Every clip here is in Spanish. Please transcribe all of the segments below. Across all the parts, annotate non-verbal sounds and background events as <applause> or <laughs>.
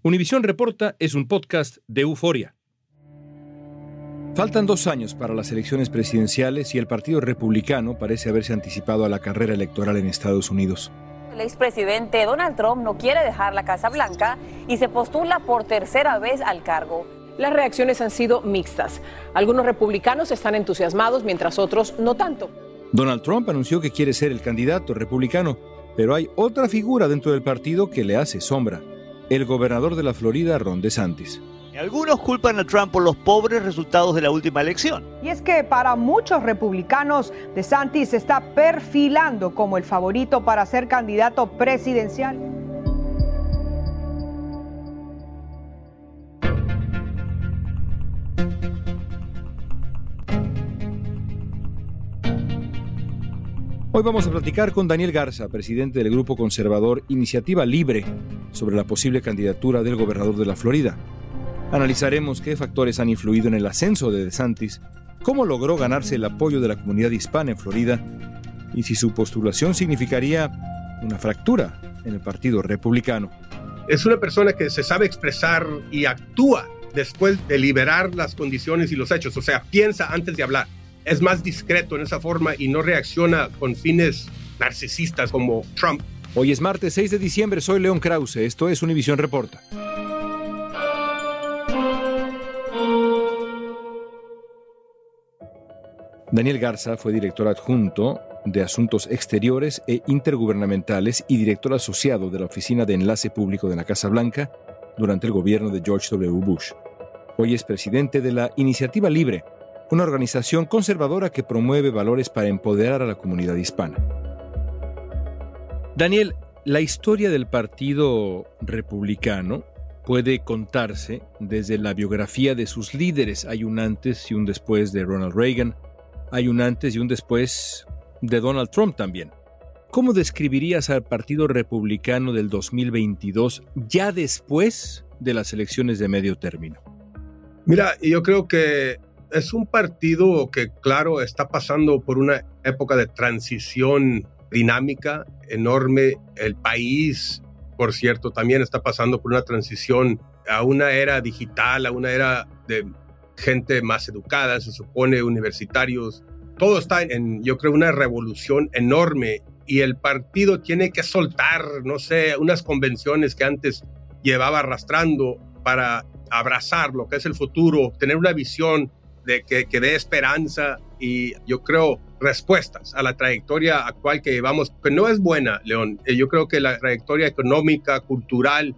Univisión Reporta es un podcast de euforia. Faltan dos años para las elecciones presidenciales y el Partido Republicano parece haberse anticipado a la carrera electoral en Estados Unidos. El expresidente Donald Trump no quiere dejar la Casa Blanca y se postula por tercera vez al cargo. Las reacciones han sido mixtas. Algunos republicanos están entusiasmados mientras otros no tanto. Donald Trump anunció que quiere ser el candidato republicano, pero hay otra figura dentro del partido que le hace sombra el gobernador de la Florida, Ron DeSantis. Algunos culpan a Trump por los pobres resultados de la última elección. Y es que para muchos republicanos, DeSantis se está perfilando como el favorito para ser candidato presidencial. Hoy vamos a platicar con Daniel Garza, presidente del grupo conservador Iniciativa Libre, sobre la posible candidatura del gobernador de la Florida. Analizaremos qué factores han influido en el ascenso de DeSantis, cómo logró ganarse el apoyo de la comunidad hispana en Florida y si su postulación significaría una fractura en el Partido Republicano. Es una persona que se sabe expresar y actúa después de liberar las condiciones y los hechos, o sea, piensa antes de hablar. Es más discreto en esa forma y no reacciona con fines narcisistas como Trump. Hoy es martes 6 de diciembre, soy León Krause, esto es Univisión Reporta. Daniel Garza fue director adjunto de Asuntos Exteriores e Intergubernamentales y director asociado de la Oficina de Enlace Público de la Casa Blanca durante el gobierno de George W. Bush. Hoy es presidente de la Iniciativa Libre, una organización conservadora que promueve valores para empoderar a la comunidad hispana. Daniel, la historia del Partido Republicano puede contarse desde la biografía de sus líderes. Hay un antes y un después de Ronald Reagan, hay un antes y un después de Donald Trump también. ¿Cómo describirías al Partido Republicano del 2022 ya después de las elecciones de medio término? Mira, yo creo que es un partido que, claro, está pasando por una época de transición dinámica enorme. El país, por cierto, también está pasando por una transición a una era digital, a una era de gente más educada, se supone, universitarios. Todo está en, yo creo, una revolución enorme y el partido tiene que soltar, no sé, unas convenciones que antes llevaba arrastrando para abrazar lo que es el futuro, tener una visión de que, que dé esperanza y yo creo respuestas a la trayectoria actual que llevamos, que no es buena, León. Eh, yo creo que la trayectoria económica, cultural,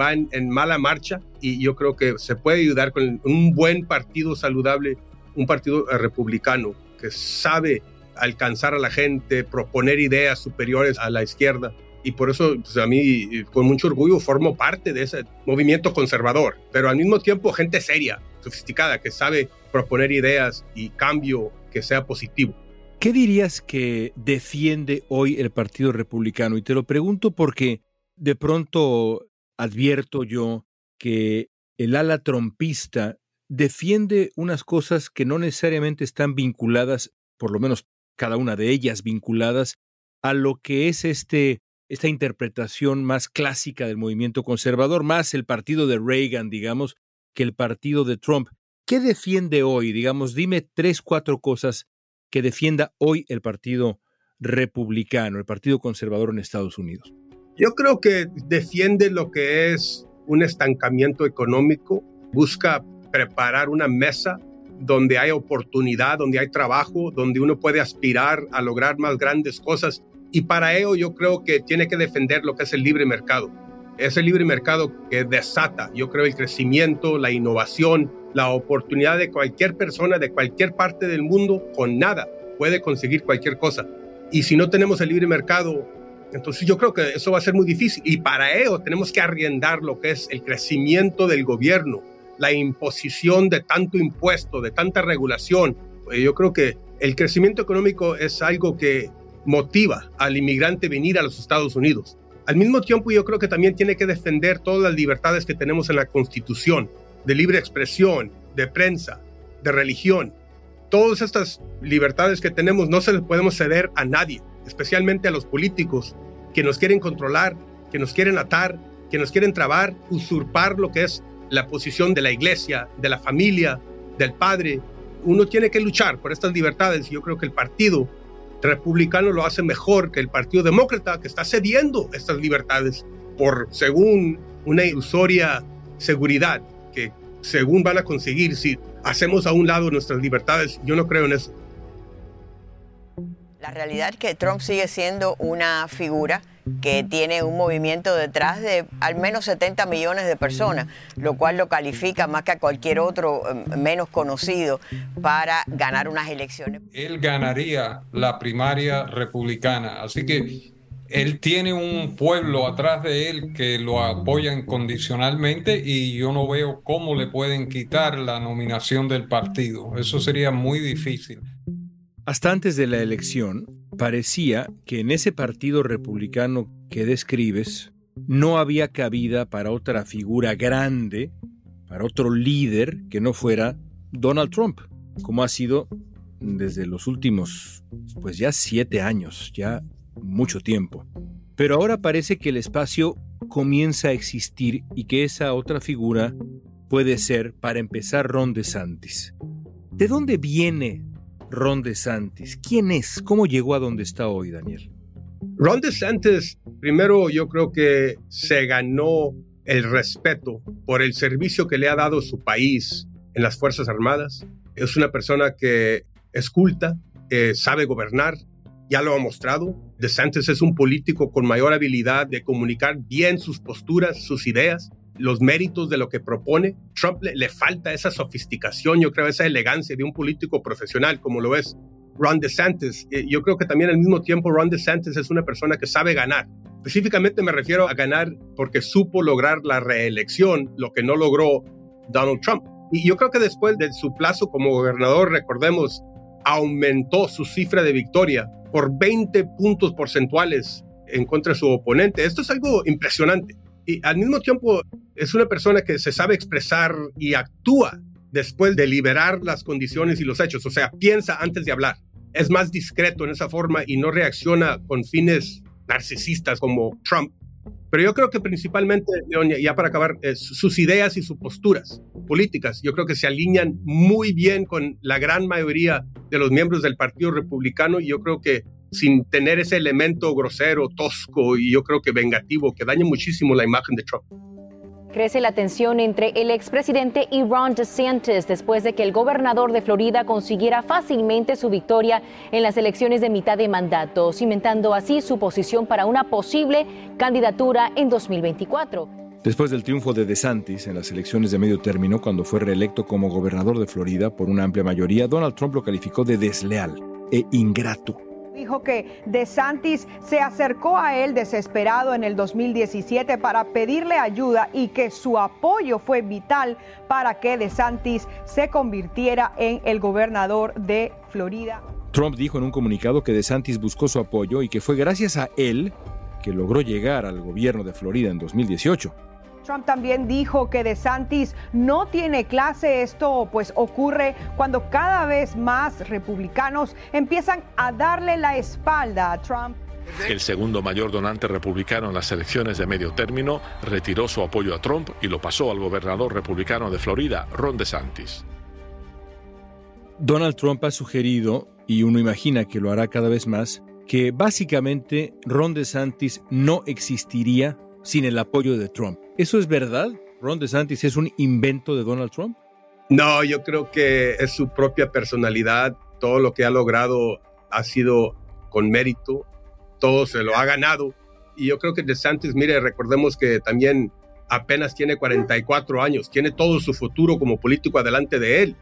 va en, mala marcha y yo creo que se puede ayudar con un buen partido saludable, un partido eh, republicano que sabe alcanzar a la gente, proponer ideas superiores a la izquierda. Y por eso pues, a mí, con mucho orgullo, formo parte de ese movimiento conservador, pero al mismo tiempo gente seria, sofisticada, que sabe proponer ideas y cambio que sea positivo. ¿Qué dirías que defiende hoy el Partido Republicano? Y te lo pregunto porque de pronto advierto yo que el ala trompista defiende unas cosas que no necesariamente están vinculadas, por lo menos cada una de ellas vinculadas, a lo que es este, esta interpretación más clásica del movimiento conservador, más el partido de Reagan, digamos, que el partido de Trump. ¿Qué defiende hoy? Digamos, dime tres, cuatro cosas que defienda hoy el Partido Republicano, el Partido Conservador en Estados Unidos. Yo creo que defiende lo que es un estancamiento económico, busca preparar una mesa donde hay oportunidad, donde hay trabajo, donde uno puede aspirar a lograr más grandes cosas. Y para ello yo creo que tiene que defender lo que es el libre mercado. Es el libre mercado que desata, yo creo, el crecimiento, la innovación, la oportunidad de cualquier persona de cualquier parte del mundo con nada puede conseguir cualquier cosa. Y si no tenemos el libre mercado, Entonces yo creo que eso va a ser muy difícil y para ello tenemos que arriendar lo que es el crecimiento del gobierno, la imposición de tanto impuesto, de tanta regulación. Yo creo que el crecimiento económico es algo que motiva al inmigrante venir a los Estados Unidos. Al mismo tiempo, yo creo que también tiene que defender todas las libertades que tenemos en la Constitución, de libre expresión, de prensa, de religión. Todas estas libertades que tenemos no se las podemos ceder a nadie, especialmente a los políticos que nos quieren controlar, que nos quieren atar, que nos quieren trabar, usurpar lo que es la posición de la iglesia, de la familia, del padre. Uno tiene que luchar por estas libertades y yo creo que el partido republicano lo hace mejor que el Partido Demócrata, que está cediendo estas libertades por, según una ilusoria seguridad, que según van a conseguir si hacemos a un lado nuestras libertades. Yo no creo en eso. La realidad es que Trump sigue siendo una figura que tiene un movimiento detrás de al menos 70 millones de personas, lo cual lo califica más que a cualquier otro eh, menos conocido para ganar unas elecciones. Él ganaría la primaria republicana, así que él tiene un pueblo atrás de él que lo apoya incondicionalmente y yo no veo cómo le pueden quitar la nominación del partido. Eso sería muy difícil. Hasta antes de la elección, parecía que en ese partido republicano que describes no había cabida para otra figura grande, para otro líder que no fuera Donald Trump, como ha sido desde los últimos, pues ya siete años, ya mucho tiempo. Pero ahora parece que el espacio comienza a existir y que esa otra figura puede ser, para empezar, Ron DeSantis. ¿De dónde viene Ron DeSantis? ¿Quién es? ¿Cómo llegó a donde está hoy, Daniel? Ron DeSantis, primero yo creo que se ganó el respeto por el servicio que le ha dado su país en las Fuerzas Armadas. Es una persona que es culta, sabe gobernar, ya lo ha mostrado. DeSantis es un político con mayor habilidad de comunicar bien sus posturas, sus ideas, los méritos de lo que propone. Trump le, falta esa sofisticación, yo creo, esa elegancia de un político profesional como lo es Ron DeSantis. Yo creo que también al mismo tiempo Ron DeSantis es una persona que sabe ganar. Específicamente me refiero a ganar porque supo lograr la reelección, lo que no logró Donald Trump. Y yo creo que después de su plazo como gobernador, recordemos, aumentó su cifra de victoria por 20 puntos porcentuales en contra de su oponente. Esto es algo impresionante. Y al mismo tiempo es una persona que se sabe expresar y actúa después de liberar las condiciones y los hechos. O sea, piensa antes de hablar. Es más discreto en esa forma y no reacciona con fines narcisistas como Trump. Pero yo creo que principalmente, ya para acabar, sus ideas y sus posturas políticas, yo creo que se alinean muy bien con la gran mayoría de los miembros del Partido Republicano y yo creo que sin tener ese elemento grosero, tosco y yo creo que vengativo que daña muchísimo la imagen de Trump. Crece la tensión entre el expresidente y Ron DeSantis después de que el gobernador de Florida consiguiera fácilmente su victoria en las elecciones de mitad de mandato, cimentando así su posición para una posible candidatura en 2024. Después del triunfo de DeSantis en las elecciones de medio término, cuando fue reelecto como gobernador de Florida por una amplia mayoría, Donald Trump lo calificó de desleal e ingrato dijo que DeSantis se acercó a él desesperado en el 2017 para pedirle ayuda y que su apoyo fue vital para que DeSantis se convirtiera en el gobernador de Florida. Trump dijo en un comunicado que DeSantis buscó su apoyo y que fue gracias a él que logró llegar al gobierno de Florida en 2018. Trump también dijo que DeSantis no tiene clase. Esto pues ocurre cuando cada vez más republicanos empiezan a darle la espalda a Trump. El segundo mayor donante republicano en las elecciones de medio término retiró su apoyo a Trump y lo pasó al gobernador republicano de Florida, Ron DeSantis. Donald Trump ha sugerido, y uno imagina que lo hará cada vez más, que básicamente Ron DeSantis no existiría sin el apoyo de Trump. ¿Eso es verdad? ¿Ron DeSantis es un invento de Donald Trump? No, yo creo que es su propia personalidad. Todo lo que ha logrado ha sido con mérito. Todo se lo ha ganado. Y yo creo que DeSantis, mire, recordemos que también apenas tiene 44 años. Tiene todo su futuro como político adelante de él.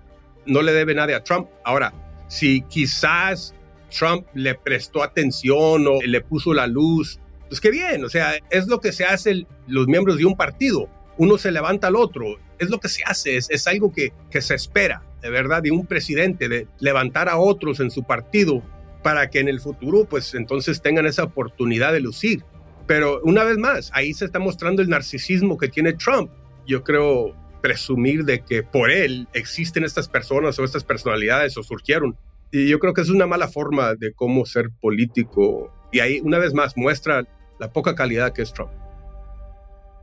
No le debe nada a Trump. Ahora, si quizás Trump le prestó atención o le puso la luz Pues qué bien, o sea, es lo que se hace los miembros de un partido. Uno se levanta al otro, es lo que se hace, es, es algo que, que se espera, de verdad, de un presidente, de levantar a otros en su partido para que en el futuro, pues entonces tengan esa oportunidad de lucir. Pero una vez más, ahí se está mostrando el narcisismo que tiene Trump. Yo creo presumir de que por él existen estas personas o estas personalidades o surgieron. Y yo creo que es una mala forma de cómo ser político. Y ahí, una vez más, muestra la poca calidad que es Trump.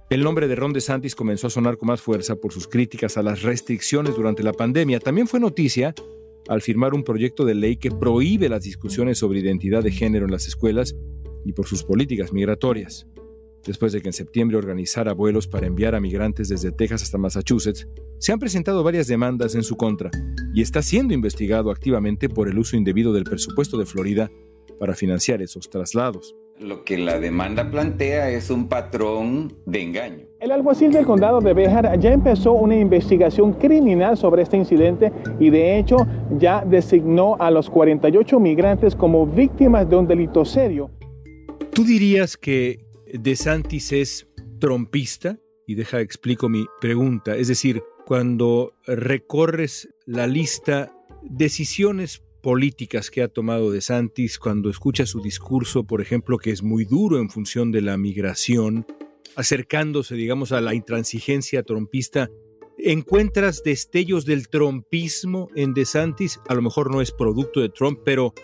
El nombre de Ron DeSantis comenzó a sonar con más fuerza por sus críticas a las restricciones durante la pandemia. También fue noticia al firmar un proyecto de ley que prohíbe las discusiones sobre identidad de género en las escuelas y por sus políticas migratorias. Después de que en septiembre organizara vuelos para enviar a migrantes desde Texas hasta Massachusetts, se han presentado varias demandas en su contra y está siendo investigado activamente por el uso indebido del presupuesto de Florida para financiar esos traslados. Lo que la demanda plantea es un patrón de engaño. El alguacil del condado de Béjar ya empezó una investigación criminal sobre este incidente y de hecho ya designó a los 48 migrantes como víctimas de un delito serio. ¿Tú dirías que DeSantis es trompista? Y deja explico mi pregunta. Es decir, cuando recorres la lista decisiones políticas que ha tomado De Santis cuando escucha su discurso, por ejemplo, que es muy duro en función de la migración, acercándose, digamos, a la intransigencia trompista, ¿encuentras destellos del trompismo en De Santis? A lo mejor no es producto de Trump, pero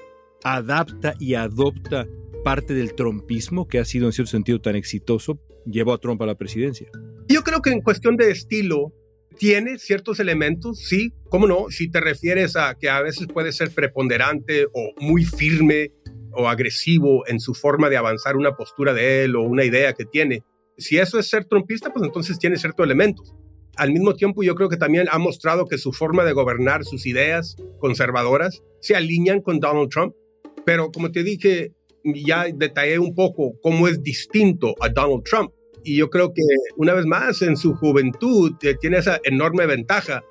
adapta y adopta parte del trompismo que ha sido en cierto sentido tan exitoso, llevó a Trump a la presidencia. Yo creo que en cuestión de estilo, tiene ciertos elementos, sí, cómo no, si te refieres a que a veces puede ser preponderante o muy firme o agresivo en su forma de avanzar una postura de él o una idea que tiene. Si eso es ser trumpista, pues entonces tiene ciertos elementos. Al mismo tiempo, yo creo que también ha mostrado que su forma de gobernar, sus ideas conservadoras, se alinean con Donald Trump. Pero como te dije, ya detallé un poco cómo es distinto a Donald Trump. Y yo creo que una vez más en su juventud eh, tiene esa enorme ventaja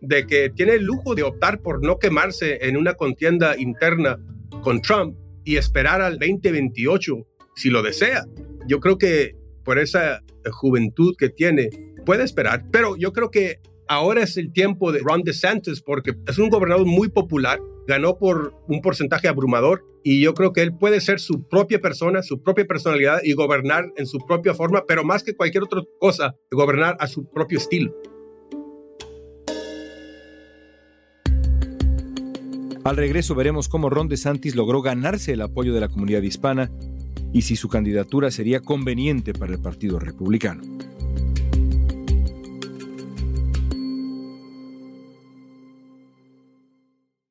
de que tiene el lujo de optar por no quemarse en una contienda interna con Trump y esperar al 2028 si lo desea. Yo creo que por esa juventud que tiene puede esperar, pero yo creo que ahora es el tiempo de Ron DeSantis porque es un gobernador muy popular, ganó por un porcentaje abrumador y yo creo que él puede ser su propia persona, su propia personalidad y gobernar en su propia forma, pero más que cualquier otra cosa, gobernar a su propio estilo. Al regreso veremos cómo Ron DeSantis logró ganarse el apoyo de la comunidad hispana y si su candidatura sería conveniente para el Partido Republicano.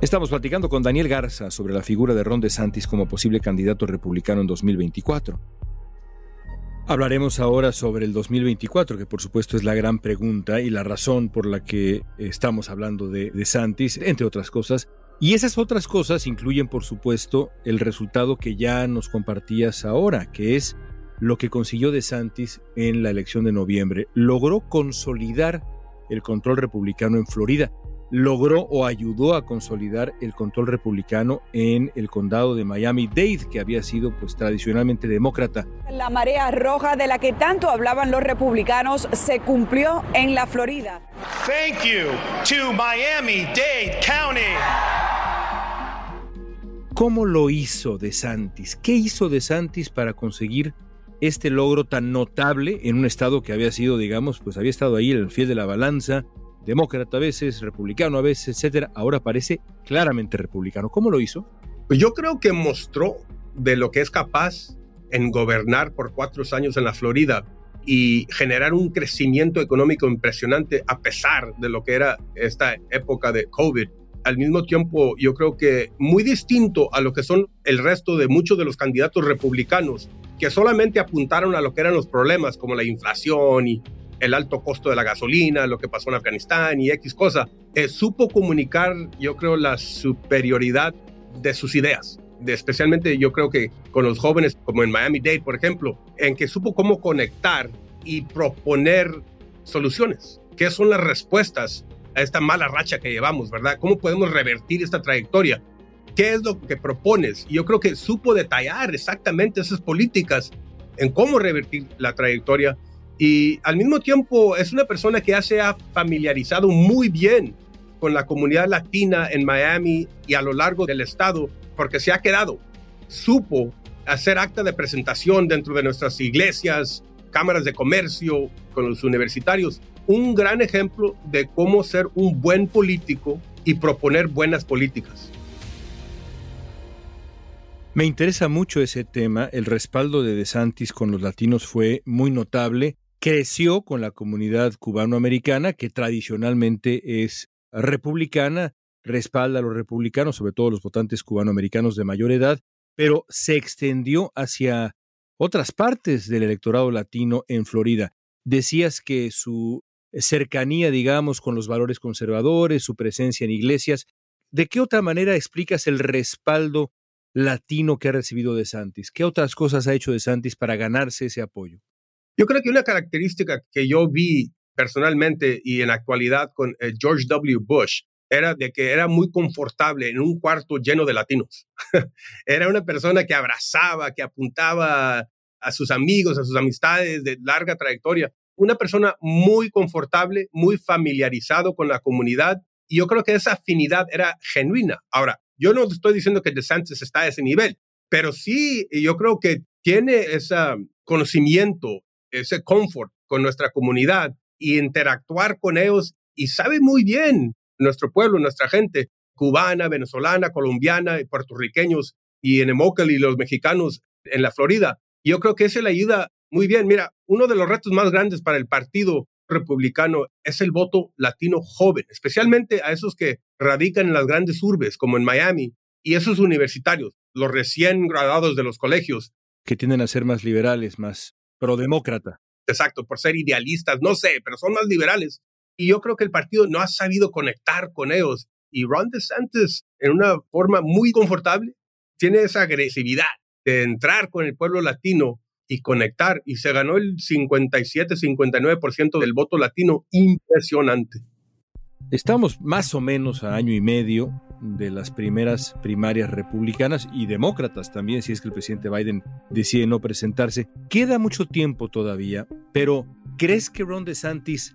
Estamos platicando con Daniel Garza sobre la figura de Ron DeSantis como posible candidato republicano en 2024. Hablaremos ahora sobre el 2024, que por supuesto es la gran pregunta y la razón por la que estamos hablando de DeSantis, entre otras cosas. Y esas otras cosas incluyen, por supuesto, el resultado que ya nos compartías ahora, que es lo que consiguió DeSantis en la elección de noviembre. Logró consolidar el control republicano en Florida logró o ayudó a consolidar el control republicano en el condado de Miami-Dade, que había sido pues tradicionalmente demócrata. La marea roja de la que tanto hablaban los republicanos se cumplió en la Florida. Thank you to Miami-Dade County. ¿Cómo lo hizo DeSantis? ¿Qué hizo DeSantis para conseguir este logro tan notable en un estado que había sido, digamos, pues había estado ahí el fiel de la balanza, demócrata a veces, republicano a veces, etcétera, ahora parece claramente republicano. ¿Cómo lo hizo? Pues yo creo que mostró de lo que es capaz en gobernar por cuatro años en la Florida y generar un crecimiento económico impresionante a pesar de lo que era esta época de COVID. al mismo tiempo yo creo que muy distinto a lo que son el resto de muchos de los candidatos republicanos que solamente apuntaron a lo que eran los problemas como la inflación y el alto costo de la gasolina, lo que pasó en Afganistán y X cosa, eh, supo comunicar, yo creo, la superioridad de sus ideas. De, especialmente yo creo que con los jóvenes, como en Miami Dade, por ejemplo, en que supo cómo conectar y proponer soluciones. ¿Qué son las respuestas a esta mala racha que llevamos, verdad? ¿Cómo podemos revertir esta trayectoria? ¿Qué es lo que propones? Y yo creo que supo detallar exactamente esas políticas en cómo revertir la trayectoria y al mismo tiempo es una persona que ya se ha familiarizado muy bien con la comunidad latina en Miami y a lo largo del estado, porque se ha quedado. Supo hacer acta de presentación dentro de nuestras iglesias, cámaras de comercio, con los universitarios. Un gran ejemplo de cómo ser un buen político y proponer buenas políticas. Me interesa mucho ese tema. El respaldo de DeSantis con los latinos fue muy notable creció con la comunidad cubanoamericana, que tradicionalmente es republicana, respalda a los republicanos, sobre todo los votantes cubanoamericanos de mayor edad, pero se extendió hacia otras partes del electorado latino en Florida. Decías que su cercanía, digamos, con los valores conservadores, su presencia en iglesias, ¿de qué otra manera explicas el respaldo latino que ha recibido de Santis? ¿Qué otras cosas ha hecho de Santis para ganarse ese apoyo? Yo creo que una característica que yo vi personalmente y en actualidad con eh, George W. Bush era de que era muy confortable en un cuarto lleno de latinos. <laughs> era una persona que abrazaba, que apuntaba a sus amigos, a sus amistades de larga trayectoria. Una persona muy confortable, muy familiarizado con la comunidad y yo creo que esa afinidad era genuina. Ahora, yo no estoy diciendo que DeSantis está a ese nivel, pero sí yo creo que tiene ese conocimiento ese confort con nuestra comunidad y interactuar con ellos y sabe muy bien nuestro pueblo, nuestra gente cubana, venezolana, colombiana, puertorriqueños y en Emocal y los mexicanos en la Florida. Yo creo que eso le ayuda muy bien. Mira, uno de los retos más grandes para el Partido Republicano es el voto latino joven, especialmente a esos que radican en las grandes urbes como en Miami y esos universitarios, los recién graduados de los colegios. Que tienden a ser más liberales, más demócrata. Exacto, por ser idealistas, no sé, pero son más liberales. Y yo creo que el partido no ha sabido conectar con ellos. Y Ron DeSantis, en una forma muy confortable, tiene esa agresividad de entrar con el pueblo latino y conectar. Y se ganó el 57-59% del voto latino. Impresionante. Estamos más o menos a año y medio de las primeras primarias republicanas y demócratas también, si es que el presidente Biden decide no presentarse. Queda mucho tiempo todavía, pero ¿crees que Ron DeSantis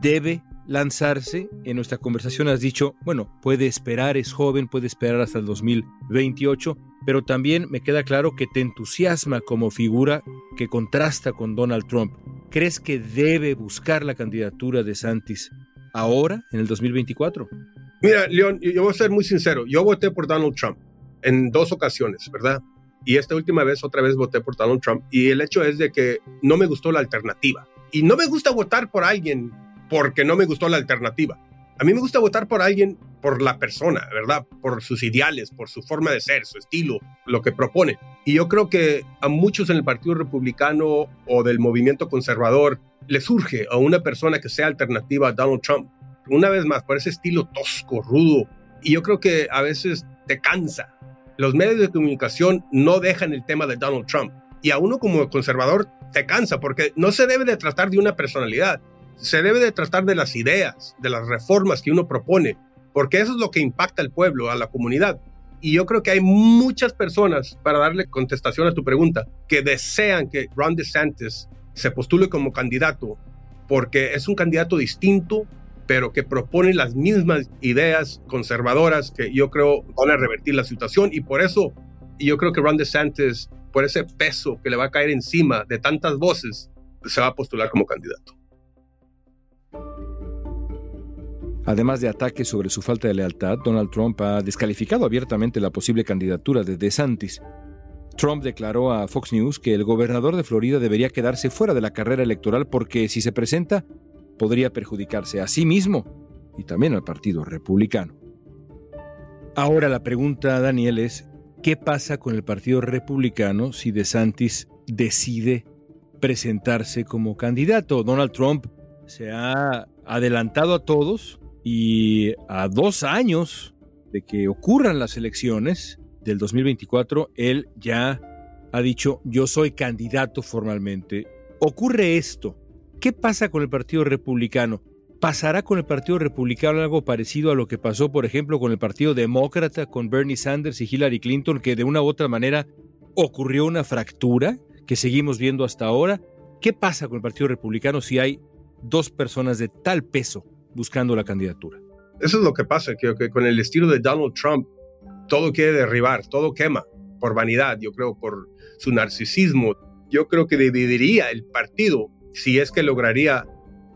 debe lanzarse? En nuestra conversación has dicho, bueno, puede esperar, es joven, puede esperar hasta el 2028, pero también me queda claro que te entusiasma como figura que contrasta con Donald Trump. ¿Crees que debe buscar la candidatura de DeSantis ahora, en el 2024? Mira, León, yo voy a ser muy sincero. Yo voté por Donald Trump en dos ocasiones, ¿verdad? Y esta última vez, otra vez voté por Donald Trump. Y el hecho es de que no me gustó la alternativa. Y no me gusta votar por alguien porque no me gustó la alternativa. A mí me gusta votar por alguien por la persona, ¿verdad? Por sus ideales, por su forma de ser, su estilo, lo que propone. Y yo creo que a muchos en el Partido Republicano o del movimiento conservador le surge a una persona que sea alternativa a Donald Trump una vez más, por ese estilo tosco, rudo. Y yo creo que a veces te cansa. Los medios de comunicación no dejan el tema de Donald Trump. Y a uno como conservador te cansa porque no se debe de tratar de una personalidad. Se debe de tratar de las ideas, de las reformas que uno propone, porque eso es lo que impacta al pueblo, a la comunidad. Y yo creo que hay muchas personas, para darle contestación a tu pregunta, que desean que Ron DeSantis se postule como candidato porque es un candidato distinto, pero que propone las mismas ideas conservadoras que yo creo van a revertir la situación y por eso yo creo que Ron DeSantis, por ese peso que le va a caer encima de tantas voces, se va a postular como candidato. Además de ataques sobre su falta de lealtad, Donald Trump ha descalificado abiertamente la posible candidatura de DeSantis. Trump declaró a Fox News que el gobernador de Florida debería quedarse fuera de la carrera electoral porque si se presenta podría perjudicarse a sí mismo y también al Partido Republicano. Ahora la pregunta, Daniel, es, ¿qué pasa con el Partido Republicano si DeSantis decide presentarse como candidato? Donald Trump se ha adelantado a todos y a dos años de que ocurran las elecciones del 2024, él ya ha dicho, yo soy candidato formalmente. Ocurre esto. ¿Qué pasa con el Partido Republicano? ¿Pasará con el Partido Republicano algo parecido a lo que pasó, por ejemplo, con el Partido Demócrata, con Bernie Sanders y Hillary Clinton, que de una u otra manera ocurrió una fractura que seguimos viendo hasta ahora? ¿Qué pasa con el Partido Republicano si hay dos personas de tal peso buscando la candidatura? Eso es lo que pasa, que, que con el estilo de Donald Trump, todo quiere derribar, todo quema, por vanidad, yo creo, por su narcisismo. Yo creo que dividiría el partido si es que lograría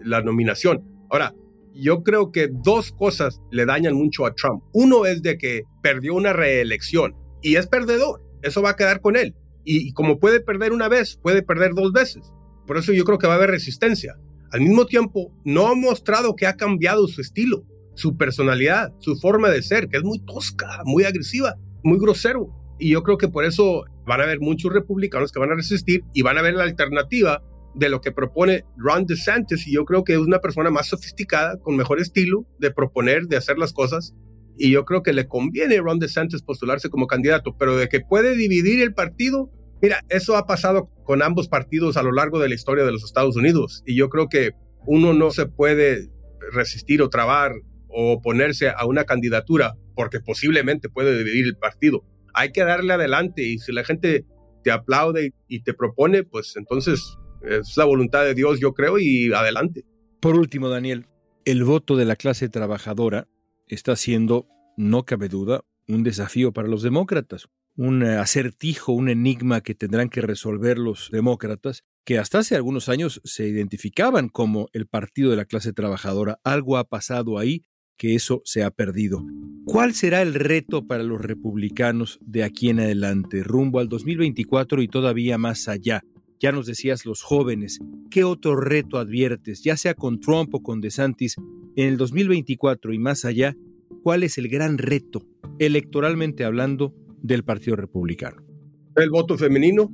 la nominación. Ahora, yo creo que dos cosas le dañan mucho a Trump. Uno es de que perdió una reelección y es perdedor. Eso va a quedar con él. Y como puede perder una vez, puede perder dos veces. Por eso yo creo que va a haber resistencia. Al mismo tiempo, no ha mostrado que ha cambiado su estilo, su personalidad, su forma de ser, que es muy tosca, muy agresiva, muy grosero. Y yo creo que por eso van a haber muchos republicanos que van a resistir y van a ver la alternativa de lo que propone Ron DeSantis. Y yo creo que es una persona más sofisticada, con mejor estilo de proponer, de hacer las cosas. Y yo creo que le conviene a Ron DeSantis postularse como candidato, pero de que puede dividir el partido, mira, eso ha pasado con ambos partidos a lo largo de la historia de los Estados Unidos. Y yo creo que uno no se puede resistir o trabar o oponerse a una candidatura porque posiblemente puede dividir el partido hay que darle adelante y si la gente te aplaude y te propone, pues entonces es la voluntad de Dios, yo creo, y adelante. Por último, Daniel, el voto de la clase trabajadora está siendo, no cabe duda, un desafío para los demócratas, un acertijo, un enigma que tendrán que resolver los demócratas, que hasta hace algunos años se identificaban como el partido de la clase trabajadora. Algo ha pasado ahí que eso se ha perdido. ¿Cuál será el reto para los republicanos de aquí en adelante, rumbo al 2024 y todavía más allá? Ya nos decías los jóvenes, ¿qué otro reto adviertes, ya sea con Trump o con DeSantis, en el 2024 y más allá? ¿Cuál es el gran reto, electoralmente hablando, del Partido Republicano? El voto femenino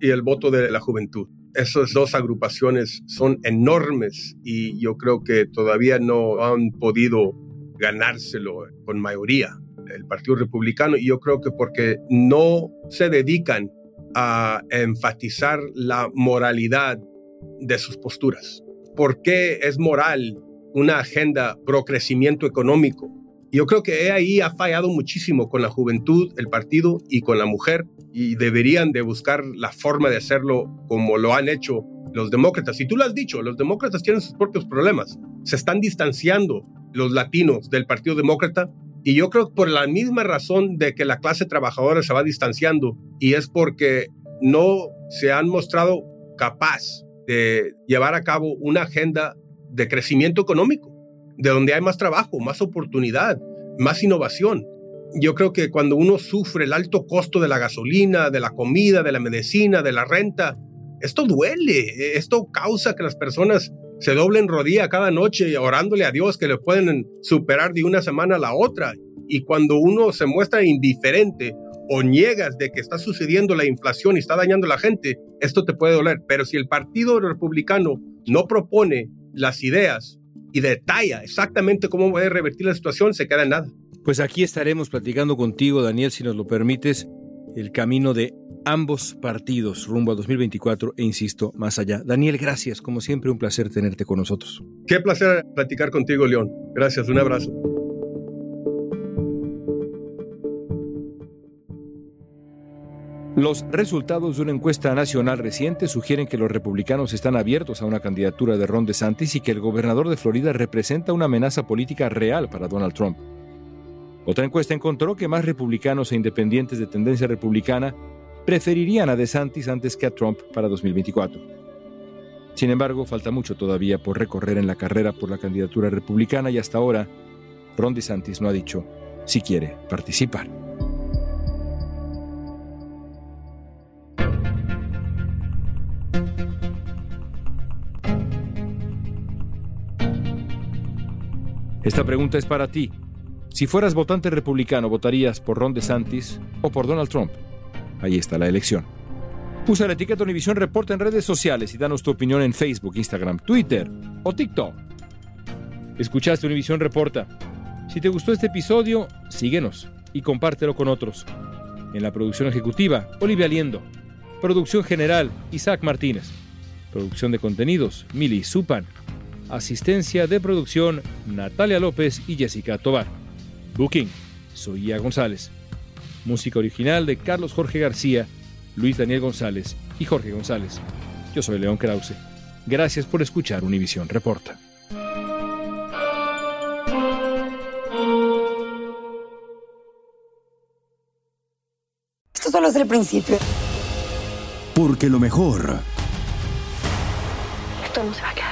y el voto de la juventud. Esas dos agrupaciones son enormes y yo creo que todavía no han podido ganárselo con mayoría el Partido Republicano y yo creo que porque no se dedican a enfatizar la moralidad de sus posturas. ¿Por qué es moral una agenda pro crecimiento económico? Yo creo que ahí ha fallado muchísimo con la juventud, el partido y con la mujer y deberían de buscar la forma de hacerlo como lo han hecho los demócratas. Y tú lo has dicho, los demócratas tienen sus propios problemas. Se están distanciando los latinos del Partido Demócrata. Y yo creo que por la misma razón de que la clase trabajadora se va distanciando y es porque no se han mostrado capaz de llevar a cabo una agenda de crecimiento económico, de donde hay más trabajo, más oportunidad, más innovación. Yo creo que cuando uno sufre el alto costo de la gasolina, de la comida, de la medicina, de la renta, esto duele, esto causa que las personas se doblen rodilla cada noche orándole a Dios que le pueden superar de una semana a la otra. Y cuando uno se muestra indiferente o niegas de que está sucediendo la inflación y está dañando a la gente, esto te puede doler. Pero si el Partido Republicano no propone las ideas y detalla exactamente cómo puede revertir la situación, se queda en nada. Pues aquí estaremos platicando contigo, Daniel, si nos lo permites, el camino de ambos partidos rumbo a 2024 e insisto, más allá. Daniel, gracias. Como siempre, un placer tenerte con nosotros. Qué placer platicar contigo, León. Gracias, un abrazo. Los resultados de una encuesta nacional reciente sugieren que los republicanos están abiertos a una candidatura de Ron DeSantis y que el gobernador de Florida representa una amenaza política real para Donald Trump. Otra encuesta encontró que más republicanos e independientes de tendencia republicana preferirían a DeSantis antes que a Trump para 2024. Sin embargo, falta mucho todavía por recorrer en la carrera por la candidatura republicana y hasta ahora Ron DeSantis no ha dicho si quiere participar. Esta pregunta es para ti. Si fueras votante republicano, ¿votarías por Ron DeSantis o por Donald Trump? Ahí está la elección. Usa la etiqueta Univisión Reporta en redes sociales y danos tu opinión en Facebook, Instagram, Twitter o TikTok. Escuchaste Univisión Reporta. Si te gustó este episodio, síguenos y compártelo con otros. En la producción ejecutiva, Olivia Liendo. Producción general, Isaac Martínez. Producción de contenidos, Mili Supan. Asistencia de producción, Natalia López y Jessica Tobar. Booking, Soía González. Música original de Carlos Jorge García, Luis Daniel González y Jorge González. Yo soy León Krause. Gracias por escuchar Univisión Reporta. Esto solo es el principio. Porque lo mejor, Esto no se va a quedar.